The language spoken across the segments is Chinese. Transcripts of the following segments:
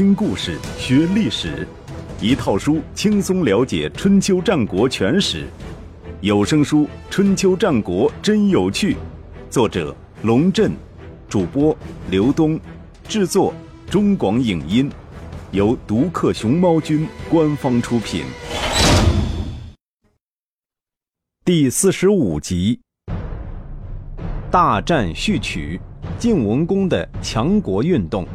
听故事学历史，一套书轻松了解春秋战国全史。有声书《春秋战国真有趣》，作者龙震，主播刘东，制作中广影音，由独克熊猫君官方出品。第四十五集，大战序曲，晋文公的强国运动。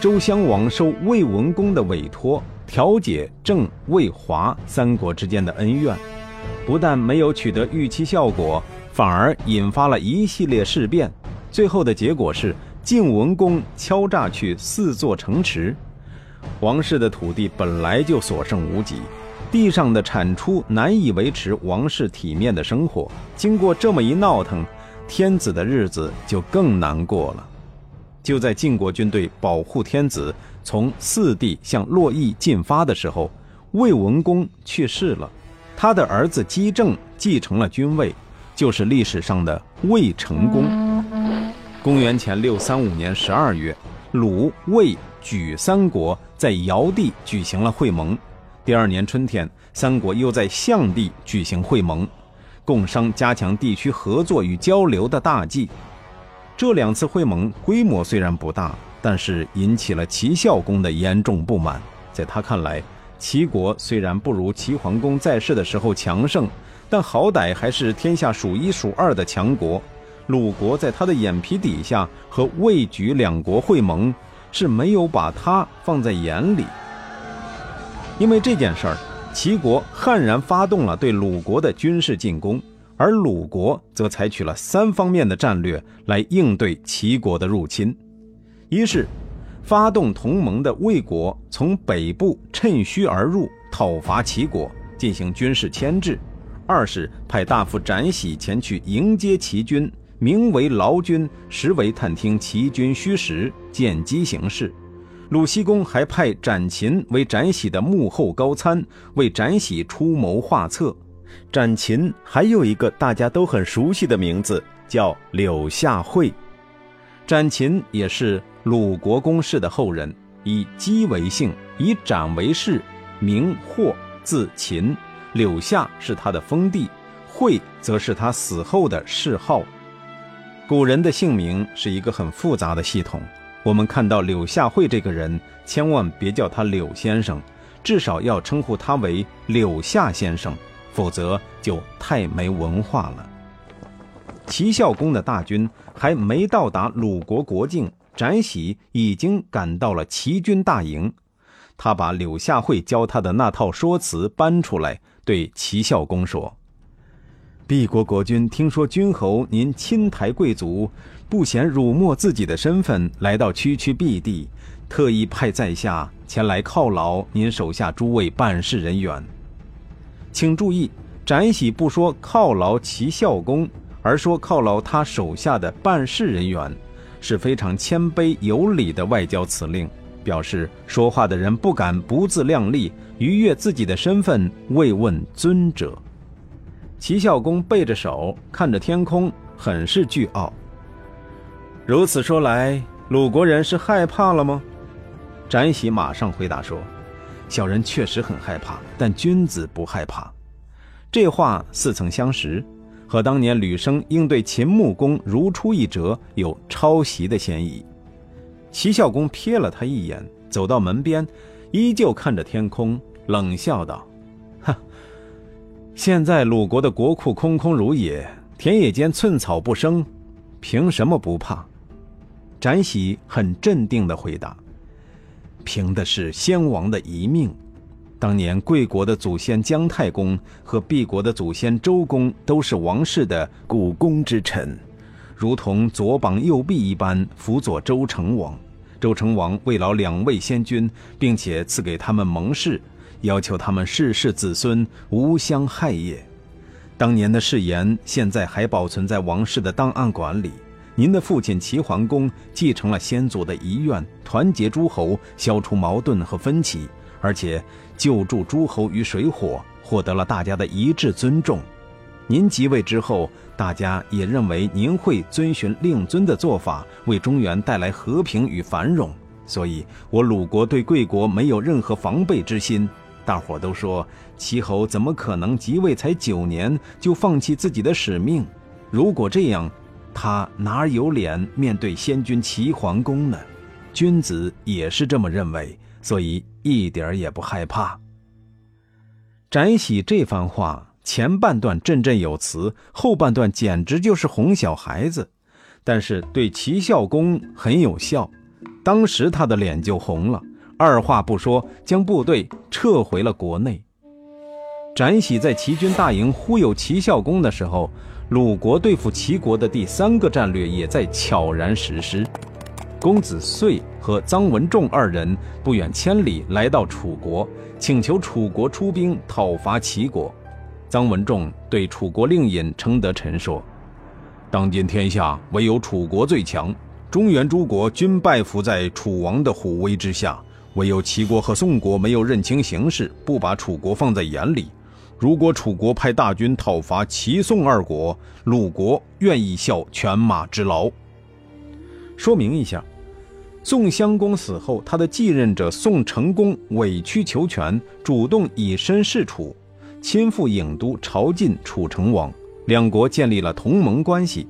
周襄王受魏文公的委托，调解郑、魏、华三国之间的恩怨，不但没有取得预期效果，反而引发了一系列事变。最后的结果是晋文公敲诈去四座城池，王室的土地本来就所剩无几，地上的产出难以维持王室体面的生活。经过这么一闹腾，天子的日子就更难过了。就在晋国军队保护天子从四地向洛邑进发的时候，魏文公去世了，他的儿子姬政继承了君位，就是历史上的魏成公。公元前六三五年十二月，鲁、魏、莒三国在尧地举行了会盟。第二年春天，三国又在象地举行会盟，共商加强地区合作与交流的大计。这两次会盟规模虽然不大，但是引起了齐孝公的严重不满。在他看来，齐国虽然不如齐桓公在世的时候强盛，但好歹还是天下数一数二的强国。鲁国在他的眼皮底下和魏、莒两国会盟，是没有把他放在眼里。因为这件事儿，齐国悍然发动了对鲁国的军事进攻。而鲁国则采取了三方面的战略来应对齐国的入侵：一是发动同盟的魏国从北部趁虚而入，讨伐齐国，进行军事牵制；二是派大夫展喜前去迎接齐军，名为劳军，实为探听齐军虚实，见机行事。鲁僖公还派展禽为展喜的幕后高参，为展喜出谋划策。展禽还有一个大家都很熟悉的名字，叫柳下惠。展禽也是鲁国公室的后人，以姬为姓，以展为氏，名霍，字禽。柳下是他的封地，惠则是他死后的谥号。古人的姓名是一个很复杂的系统，我们看到柳下惠这个人，千万别叫他柳先生，至少要称呼他为柳下先生。否则就太没文化了。齐孝公的大军还没到达鲁国国境，展喜已经赶到了齐军大营。他把柳下惠教他的那套说辞搬出来，对齐孝公说：“敝国国君听说君侯您亲抬贵族，不嫌辱没自己的身份，来到区区敝地，特意派在下前来犒劳您手下诸位办事人员。”请注意，展喜不说犒劳齐孝公，而说犒劳他手下的办事人员，是非常谦卑有礼的外交辞令，表示说话的人不敢不自量力，逾越自己的身份，慰问尊者。齐孝公背着手看着天空，很是倨傲。如此说来，鲁国人是害怕了吗？展喜马上回答说。小人确实很害怕，但君子不害怕。这话似曾相识，和当年吕生应对秦穆公如出一辙，有抄袭的嫌疑。齐孝公瞥了他一眼，走到门边，依旧看着天空，冷笑道：“哈，现在鲁国的国库空空如也，田野间寸草不生，凭什么不怕？”展喜很镇定地回答。凭的是先王的遗命。当年贵国的祖先姜太公和敝国的祖先周公都是王室的股肱之臣，如同左膀右臂一般辅佐周成王。周成王慰劳两位先君，并且赐给他们盟誓，要求他们世世子孙无相害也。当年的誓言，现在还保存在王室的档案馆里。您的父亲齐桓公继承了先祖的遗愿，团结诸侯，消除矛盾和分歧，而且救助诸侯于水火，获得了大家的一致尊重。您即位之后，大家也认为您会遵循令尊的做法，为中原带来和平与繁荣，所以我鲁国对贵国没有任何防备之心。大伙都说齐侯怎么可能即位才九年就放弃自己的使命？如果这样，他哪有脸面对先君齐桓公呢？君子也是这么认为，所以一点也不害怕。翟喜这番话前半段振振有词，后半段简直就是哄小孩子，但是对齐孝公很有效。当时他的脸就红了，二话不说将部队撤回了国内。翟喜在齐军大营忽悠齐孝公的时候，鲁国对付齐国的第三个战略也在悄然实施。公子遂和臧文仲二人不远千里来到楚国，请求楚国出兵讨伐齐国。臧文仲对楚国令尹程德臣说：“当今天下唯有楚国最强，中原诸国均拜服在楚王的虎威之下，唯有齐国和宋国没有认清形势，不把楚国放在眼里。如果楚国派大军讨伐齐宋二国，鲁国愿意效犬马之劳。”说明一下。宋襄公死后，他的继任者宋成公委曲求全，主动以身试楚，亲赴郢都朝觐楚成王，两国建立了同盟关系。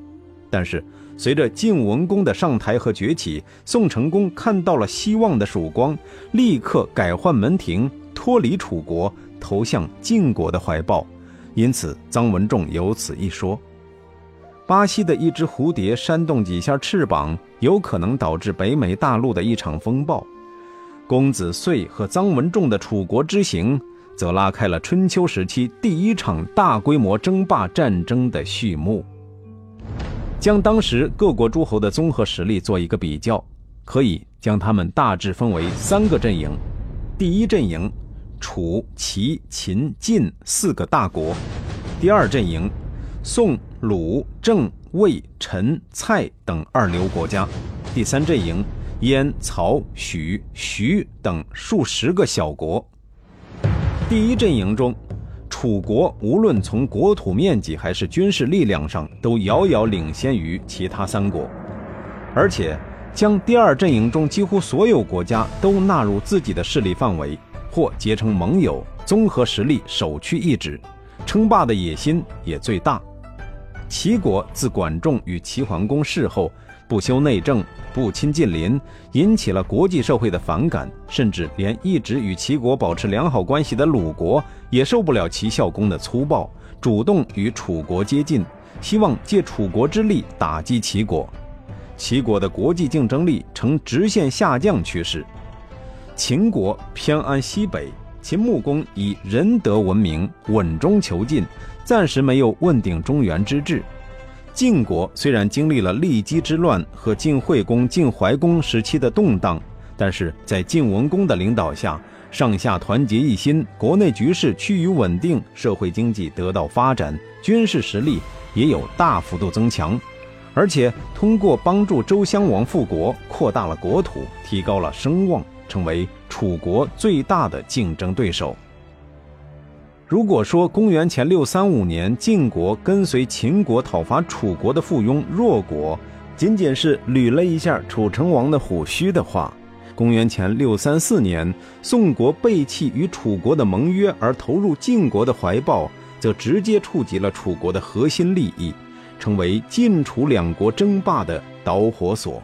但是，随着晋文公的上台和崛起，宋成公看到了希望的曙光，立刻改换门庭，脱离楚国，投向晋国的怀抱。因此，臧文仲有此一说。巴西的一只蝴蝶扇动几下翅膀，有可能导致北美大陆的一场风暴。公子遂和臧文仲的楚国之行，则拉开了春秋时期第一场大规模争霸战争的序幕。将当时各国诸侯的综合实力做一个比较，可以将他们大致分为三个阵营：第一阵营，楚、齐、秦、晋四个大国；第二阵营。宋、鲁、郑、魏、陈、蔡等二流国家，第三阵营燕、曹、许、徐等数十个小国。第一阵营中，楚国无论从国土面积还是军事力量上，都遥遥领先于其他三国，而且将第二阵营中几乎所有国家都纳入自己的势力范围，或结成盟友，综合实力首屈一指，称霸的野心也最大。齐国自管仲与齐桓公事后，不修内政，不亲近邻，引起了国际社会的反感，甚至连一直与齐国保持良好关系的鲁国也受不了齐孝公的粗暴，主动与楚国接近，希望借楚国之力打击齐国。齐国的国际竞争力呈直线下降趋势。秦国偏安西北，秦穆公以仁德闻名，稳中求进。暂时没有问鼎中原之志。晋国虽然经历了骊姬之乱和晋惠公、晋怀公时期的动荡，但是在晋文公的领导下，上下团结一心，国内局势趋于稳定，社会经济得到发展，军事实力也有大幅度增强，而且通过帮助周襄王复国，扩大了国土，提高了声望，成为楚国最大的竞争对手。如果说公元前六三五年晋国跟随秦国讨伐楚国的附庸弱国，仅仅是捋了一下楚成王的虎须的话，公元前六三四年宋国背弃与楚国的盟约而投入晋国的怀抱，则直接触及了楚国的核心利益，成为晋楚两国争霸的导火索。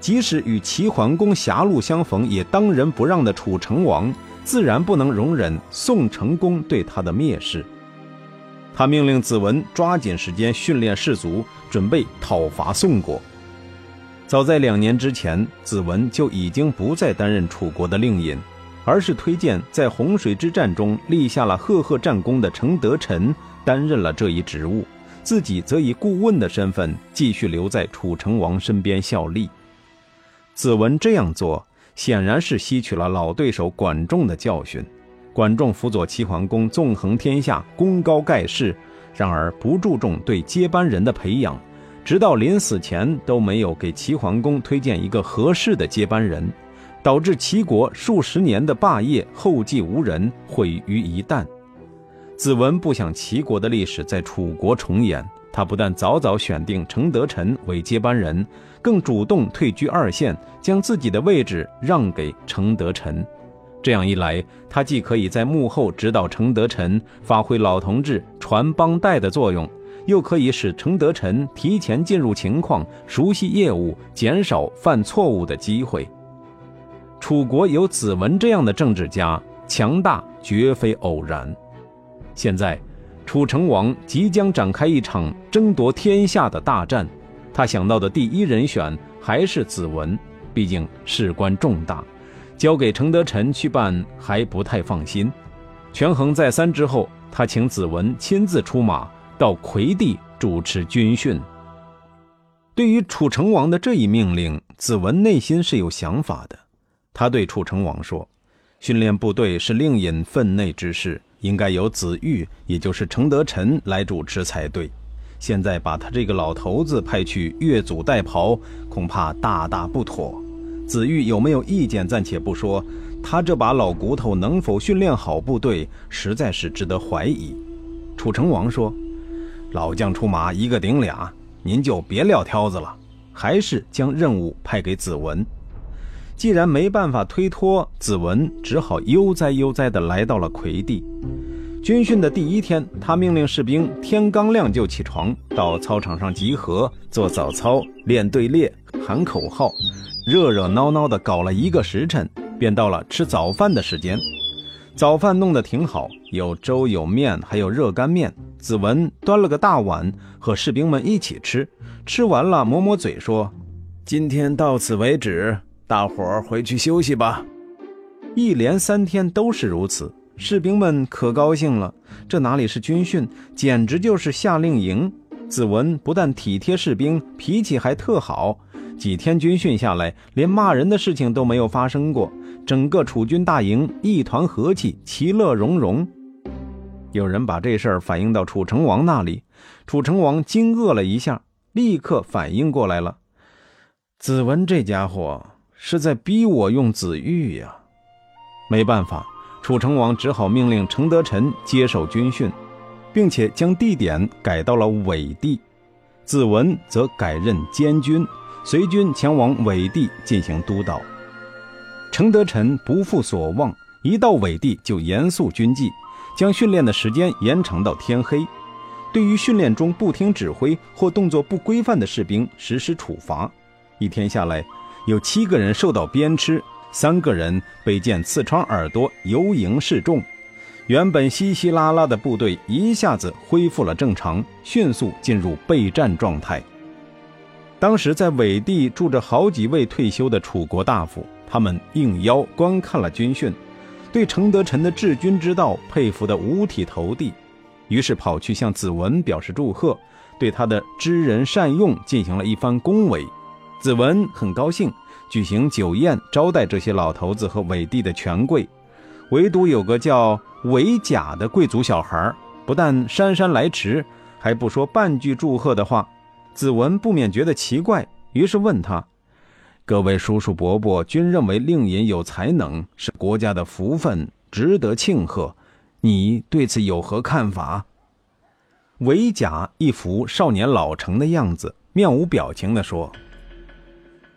即使与齐桓公狭路相逢也当仁不让的楚成王。自然不能容忍宋成功对他的蔑视，他命令子文抓紧时间训练士卒，准备讨伐宋国。早在两年之前，子文就已经不再担任楚国的令尹，而是推荐在洪水之战中立下了赫赫战功的程德臣担任了这一职务，自己则以顾问的身份继续留在楚成王身边效力。子文这样做。显然是吸取了老对手管仲的教训。管仲辅佐齐桓公纵横天下，功高盖世，然而不注重对接班人的培养，直到临死前都没有给齐桓公推荐一个合适的接班人，导致齐国数十年的霸业后继无人，毁于一旦。子文不想齐国的历史在楚国重演，他不但早早选定程德臣为接班人，更主动退居二线，将自己的位置让给程德臣。这样一来，他既可以在幕后指导程德臣，发挥老同志传帮带的作用，又可以使程德臣提前进入情况，熟悉业务，减少犯错误的机会。楚国有子文这样的政治家，强大绝非偶然。现在，楚成王即将展开一场争夺天下的大战，他想到的第一人选还是子文，毕竟事关重大。交给程德臣去办还不太放心，权衡再三之后，他请子文亲自出马到魁地主持军训。对于楚成王的这一命令，子文内心是有想法的。他对楚成王说：“训练部队是令尹分内之事，应该由子玉，也就是程德臣来主持才对。现在把他这个老头子派去越俎代庖，恐怕大大不妥。”子玉有没有意见暂且不说，他这把老骨头能否训练好部队，实在是值得怀疑。楚成王说：“老将出马，一个顶俩，您就别撂挑子了，还是将任务派给子文。既然没办法推脱，子文只好悠哉悠哉地来到了魁地。军训的第一天，他命令士兵天刚亮就起床，到操场上集合，做早操，练队列，喊口号。”热热闹闹的搞了一个时辰，便到了吃早饭的时间。早饭弄得挺好，有粥有面，还有热干面。子文端了个大碗，和士兵们一起吃。吃完了，抹抹嘴说：“今天到此为止，大伙儿回去休息吧。”一连三天都是如此，士兵们可高兴了。这哪里是军训，简直就是夏令营。子文不但体贴士兵，脾气还特好。几天军训下来，连骂人的事情都没有发生过。整个楚军大营一团和气，其乐融融。有人把这事儿反映到楚成王那里，楚成王惊愕了一下，立刻反应过来了：子文这家伙是在逼我用子玉呀！没办法，楚成王只好命令程德臣接手军训，并且将地点改到了尾地，子文则改任监军。随军前往尾地进行督导。程德臣不负所望，一到尾地就严肃军纪，将训练的时间延长到天黑。对于训练中不听指挥或动作不规范的士兵实施处罚。一天下来，有七个人受到鞭笞，三个人被剑刺穿耳朵，游营示众。原本稀稀拉拉的部队一下子恢复了正常，迅速进入备战状态。当时在尾地住着好几位退休的楚国大夫，他们应邀观看了军训，对程德臣的治军之道佩服得五体投地，于是跑去向子文表示祝贺，对他的知人善用进行了一番恭维。子文很高兴，举行酒宴招待这些老头子和尾地的权贵，唯独有个叫韦甲的贵族小孩，不但姗姗来迟，还不说半句祝贺的话。子文不免觉得奇怪，于是问他：“各位叔叔伯伯均认为令尹有才能，是国家的福分，值得庆贺。你对此有何看法？”韦甲一副少年老成的样子，面无表情地说：“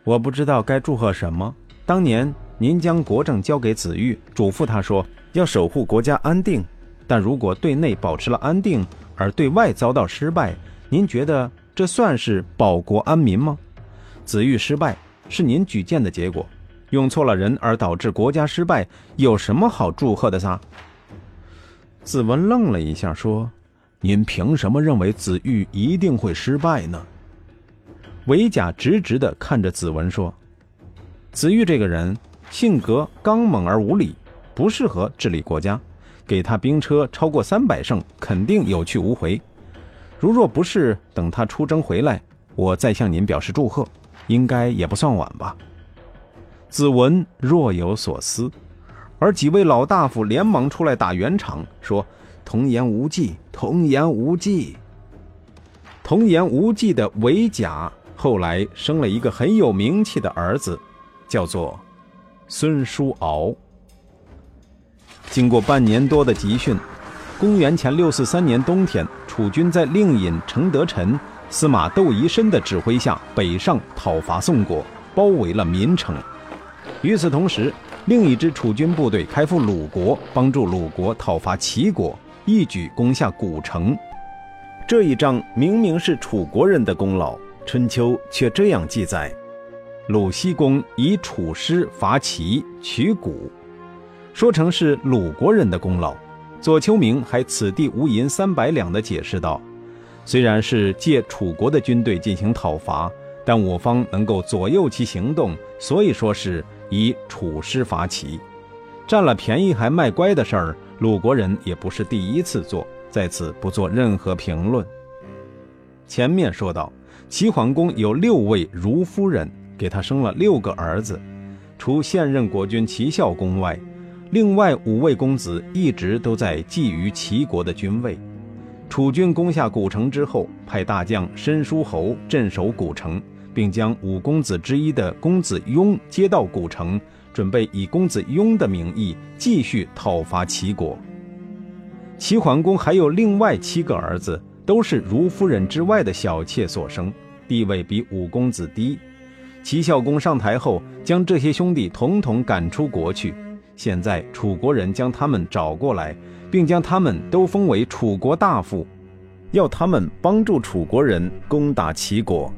我不知道该祝贺什么。当年您将国政交给子玉，嘱咐他说要守护国家安定，但如果对内保持了安定，而对外遭到失败，您觉得？”这算是保国安民吗？子玉失败是您举荐的结果，用错了人而导致国家失败，有什么好祝贺的撒？子文愣了一下，说：“您凭什么认为子玉一定会失败呢？”韦甲直直地看着子文说：“子玉这个人性格刚猛而无礼，不适合治理国家。给他兵车超过三百乘，肯定有去无回。”如若不是等他出征回来，我再向您表示祝贺，应该也不算晚吧。子文若有所思，而几位老大夫连忙出来打圆场，说：“童言无忌，童言无忌。”童言无忌的韦甲后来生了一个很有名气的儿子，叫做孙叔敖。经过半年多的集训。公元前六四三年冬天，楚军在令尹程德臣、司马窦仪申的指挥下北上讨伐宋国，包围了民城。与此同时，另一支楚军部队开赴鲁国，帮助鲁国讨伐齐国，一举攻下古城。这一仗明明是楚国人的功劳，春秋却这样记载：鲁僖公以楚师伐齐，取谷。说成是鲁国人的功劳，左丘明还“此地无银三百两”的解释道：“虽然是借楚国的军队进行讨伐，但我方能够左右其行动，所以说是以楚师伐齐，占了便宜还卖乖的事儿，鲁国人也不是第一次做，在此不做任何评论。”前面说到，齐桓公有六位如夫人，给他生了六个儿子，除现任国君齐孝公外。另外五位公子一直都在觊觎齐国的君位。楚军攻下古城之后，派大将申叔侯镇守古城，并将五公子之一的公子雍接到古城，准备以公子雍的名义继续讨伐齐国。齐桓公还有另外七个儿子，都是如夫人之外的小妾所生，地位比五公子低。齐孝公上台后，将这些兄弟统统赶出国去。现在楚国人将他们找过来，并将他们都封为楚国大夫，要他们帮助楚国人攻打齐国。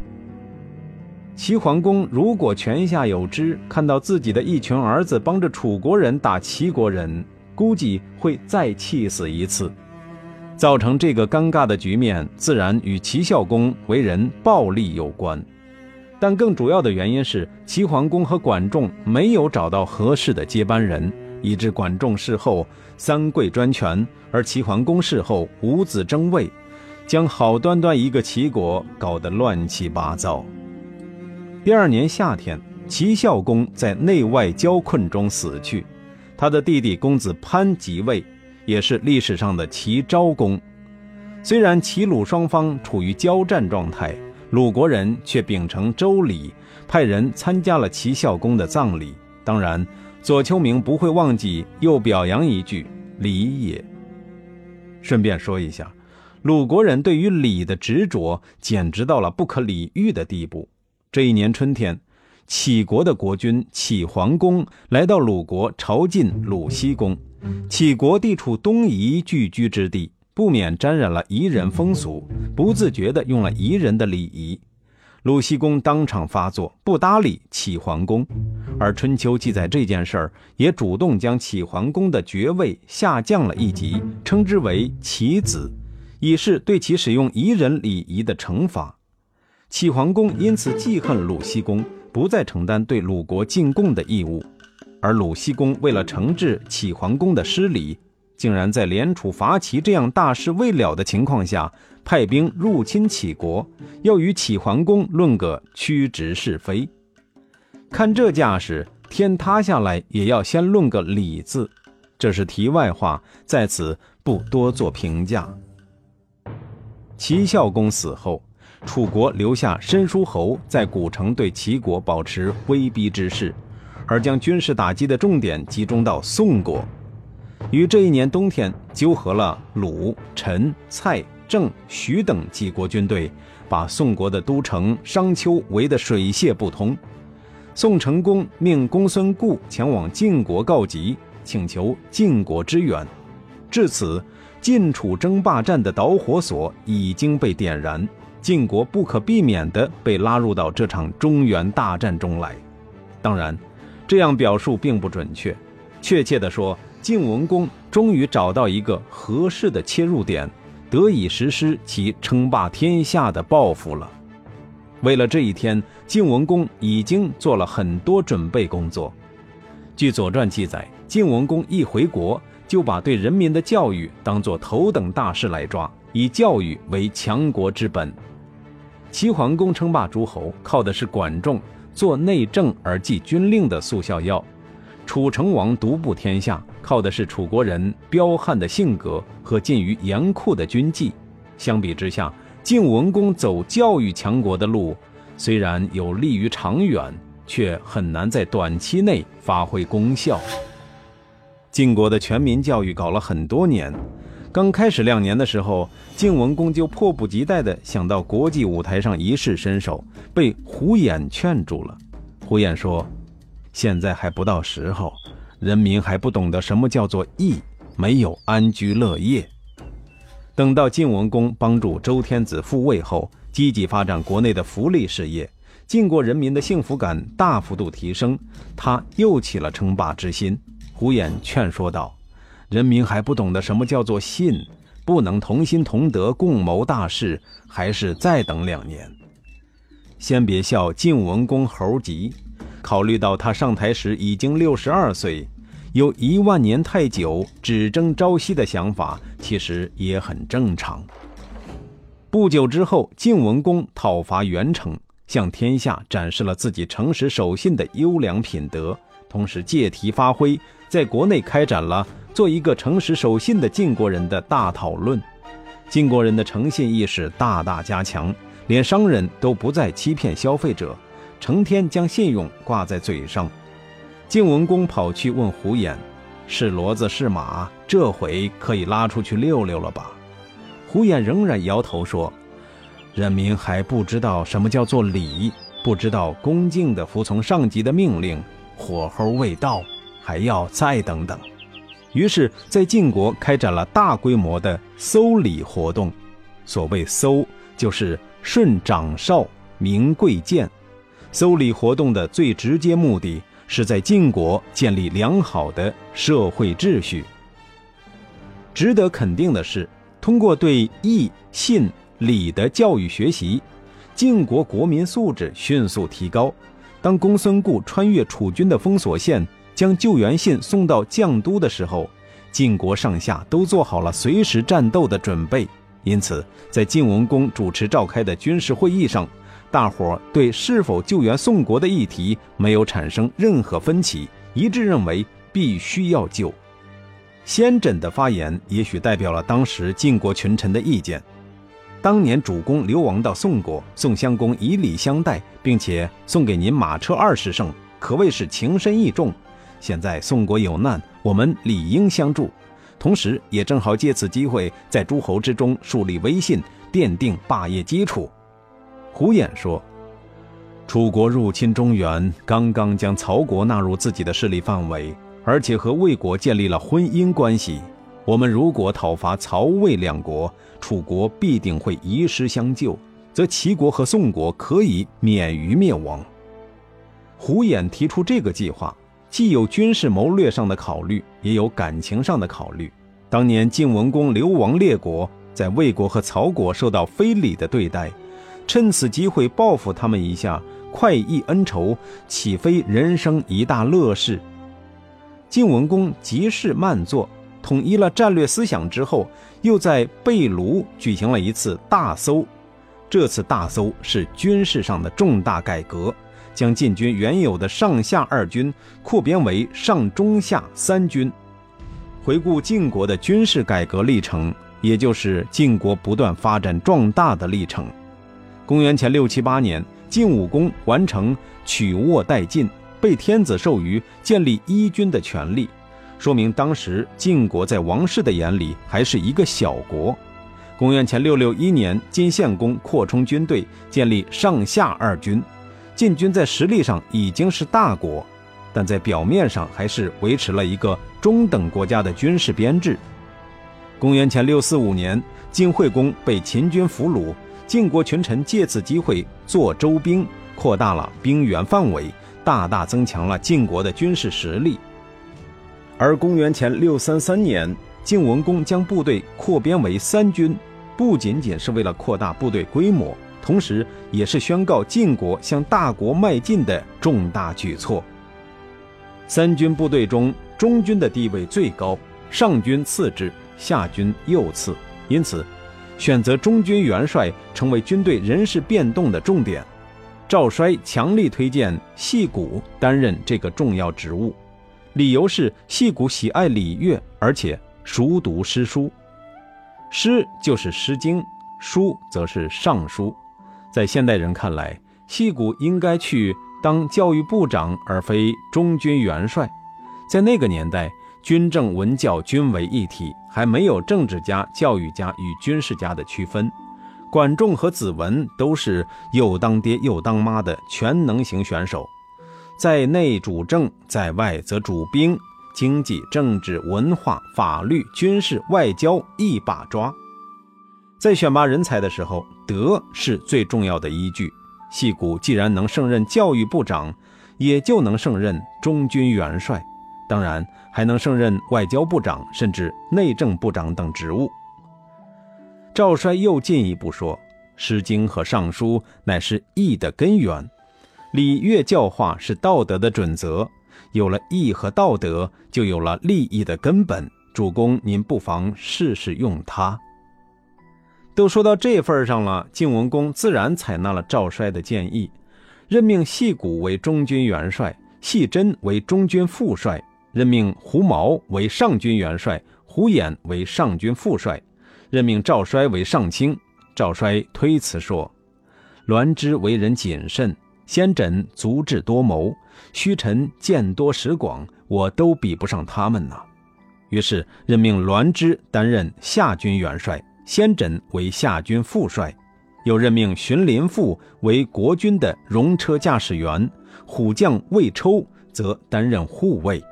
齐桓公如果泉下有知，看到自己的一群儿子帮着楚国人打齐国人，估计会再气死一次。造成这个尴尬的局面，自然与齐孝公为人暴力有关。但更主要的原因是，齐桓公和管仲没有找到合适的接班人，以致管仲事后三跪专权，而齐桓公事后五子争位，将好端端一个齐国搞得乱七八糟。第二年夏天，齐孝公在内外交困中死去，他的弟弟公子潘即位，也是历史上的齐昭公。虽然齐鲁双方处于交战状态。鲁国人却秉承周礼，派人参加了齐孝公的葬礼。当然，左丘明不会忘记又表扬一句“礼也”。顺便说一下，鲁国人对于礼的执着简直到了不可理喻的地步。这一年春天，齐国的国君齐桓公来到鲁国朝觐鲁僖公。杞国地处东夷聚居之地。不免沾染了夷人风俗，不自觉地用了夷人的礼仪。鲁僖公当场发作，不搭理启桓公。而春秋记载这件事儿，也主动将齐桓公的爵位下降了一级，称之为启子，以示对其使用夷人礼仪的惩罚。齐桓公因此记恨鲁僖公，不再承担对鲁国进贡的义务。而鲁僖公为了惩治启桓公的失礼。竟然在联楚伐齐这样大事未了的情况下，派兵入侵齐国，要与齐桓公论个曲直是非。看这架势，天塌下来也要先论个理字。这是题外话，在此不多做评价。齐孝公死后，楚国留下申叔侯在古城对齐国保持威逼之势，而将军事打击的重点集中到宋国。于这一年冬天，纠合了鲁、陈、蔡、郑、徐等几国军队，把宋国的都城商丘围得水泄不通。宋成公命公孙固前往晋国告急，请求晋国支援。至此，晋楚争霸战的导火索已经被点燃，晋国不可避免地被拉入到这场中原大战中来。当然，这样表述并不准确，确切地说。晋文公终于找到一个合适的切入点，得以实施其称霸天下的抱负了。为了这一天，晋文公已经做了很多准备工作。据《左传》记载，晋文公一回国，就把对人民的教育当作头等大事来抓，以教育为强国之本。齐桓公称霸诸侯，靠的是管仲做内政而记军令的速效药。楚成王独步天下，靠的是楚国人彪悍的性格和近于严酷的军纪。相比之下，晋文公走教育强国的路，虽然有利于长远，却很难在短期内发挥功效。晋国的全民教育搞了很多年，刚开始两年的时候，晋文公就迫不及待地想到国际舞台上一试身手，被胡衍劝住了。胡衍说：“现在还不到时候，人民还不懂得什么叫做义，没有安居乐业。等到晋文公帮助周天子复位后，积极发展国内的福利事业，晋国人民的幸福感大幅度提升，他又起了称霸之心。胡衍劝说道。”人民还不懂得什么叫做信，不能同心同德共谋大事，还是再等两年。先别笑晋文公猴急，考虑到他上台时已经六十二岁，有一万年太久，只争朝夕的想法，其实也很正常。不久之后，晋文公讨伐元城，向天下展示了自己诚实守信的优良品德，同时借题发挥，在国内开展了。做一个诚实守信的晋国人的大讨论，晋国人的诚信意识大大加强，连商人都不再欺骗消费者，成天将信用挂在嘴上。晋文公跑去问胡衍：“是骡子是马，这回可以拉出去溜溜了吧？”胡衍仍然摇头说：“人民还不知道什么叫做礼，不知道恭敬地服从上级的命令，火候未到，还要再等等。”于是，在晋国开展了大规模的搜礼活动。所谓“搜”，就是顺长少、明贵贱。搜礼活动的最直接目的是在晋国建立良好的社会秩序。值得肯定的是，通过对义、信、礼的教育学习，晋国国民素质迅速提高。当公孙固穿越楚军的封锁线，将救援信送到绛都的时候，晋国上下都做好了随时战斗的准备。因此，在晋文公主持召开的军事会议上，大伙对是否救援宋国的议题没有产生任何分歧，一致认为必须要救。先轸的发言也许代表了当时晋国群臣的意见。当年主公流亡到宋国，宋襄公以礼相待，并且送给您马车二十乘，可谓是情深意重。现在宋国有难，我们理应相助，同时也正好借此机会在诸侯之中树立威信，奠定霸业基础。胡衍说：“楚国入侵中原，刚刚将曹国纳入自己的势力范围，而且和魏国建立了婚姻关系。我们如果讨伐曹魏两国，楚国必定会遗师相救，则齐国和宋国可以免于灭亡。”胡衍提出这个计划。既有军事谋略上的考虑，也有感情上的考虑。当年晋文公流亡列国，在魏国和曹国受到非礼的对待，趁此机会报复他们一下，快意恩仇，岂非人生一大乐事？晋文公急事慢做，统一了战略思想之后，又在贝卢举行了一次大搜。这次大搜是军事上的重大改革。将晋军原有的上下二军扩编为上中下三军。回顾晋国的军事改革历程，也就是晋国不断发展壮大的历程。公元前六七八年，晋武公完成取沃代晋，被天子授予建立一军的权利，说明当时晋国在王室的眼里还是一个小国。公元前六六一年，晋献公扩充军队，建立上下二军。晋军在实力上已经是大国，但在表面上还是维持了一个中等国家的军事编制。公元前六四五年，晋惠公被秦军俘虏，晋国群臣借此机会做周兵，扩大了兵员范围，大大增强了晋国的军事实力。而公元前六三三年，晋文公将部队扩编为三军，不仅仅是为了扩大部队规模。同时，也是宣告晋国向大国迈进的重大举措。三军部队中，中军的地位最高，上军次之，下军右次。因此，选择中军元帅成为军队人事变动的重点。赵衰强力推荐戏谷担任这个重要职务，理由是戏谷喜爱礼乐，而且熟读诗书。诗就是《诗经》，书则是《尚书》。在现代人看来，戏谷应该去当教育部长，而非中军元帅。在那个年代，军政文教均为一体，还没有政治家、教育家与军事家的区分。管仲和子文都是又当爹又当妈的全能型选手，在内主政，在外则主兵，经济、政治、文化、法律、军事、外交一把抓。在选拔人才的时候，德是最重要的依据。戏谷既然能胜任教育部长，也就能胜任中军元帅，当然还能胜任外交部长，甚至内政部长等职务。赵衰又进一步说，《诗经》和《尚书》乃是义的根源，礼乐教化是道德的准则。有了义和道德，就有了利益的根本。主公，您不妨试试用它。都说到这份上了，晋文公自然采纳了赵衰的建议，任命戏谷为中军元帅，戏真为中军副帅，任命胡毛为上军元帅，胡衍为上军副帅。任命赵衰为上卿，赵衰推辞说：“栾枝为人谨慎，先轸足智多谋，虚臣见多识广，我都比不上他们呐。”于是任命栾枝担任下军元帅，先轸为下军副帅，又任命荀林父为国军的戎车驾驶员，虎将魏抽则担任护卫。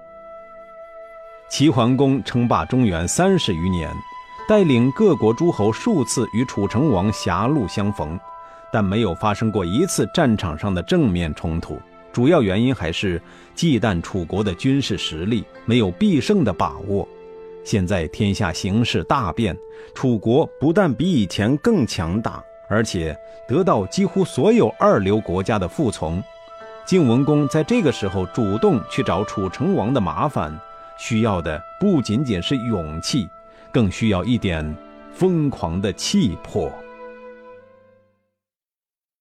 齐桓公称霸中原三十余年。带领各国诸侯数次与楚成王狭路相逢，但没有发生过一次战场上的正面冲突。主要原因还是忌惮楚国的军事实力，没有必胜的把握。现在天下形势大变，楚国不但比以前更强大，而且得到几乎所有二流国家的服从。晋文公在这个时候主动去找楚成王的麻烦，需要的不仅仅是勇气。更需要一点疯狂的气魄。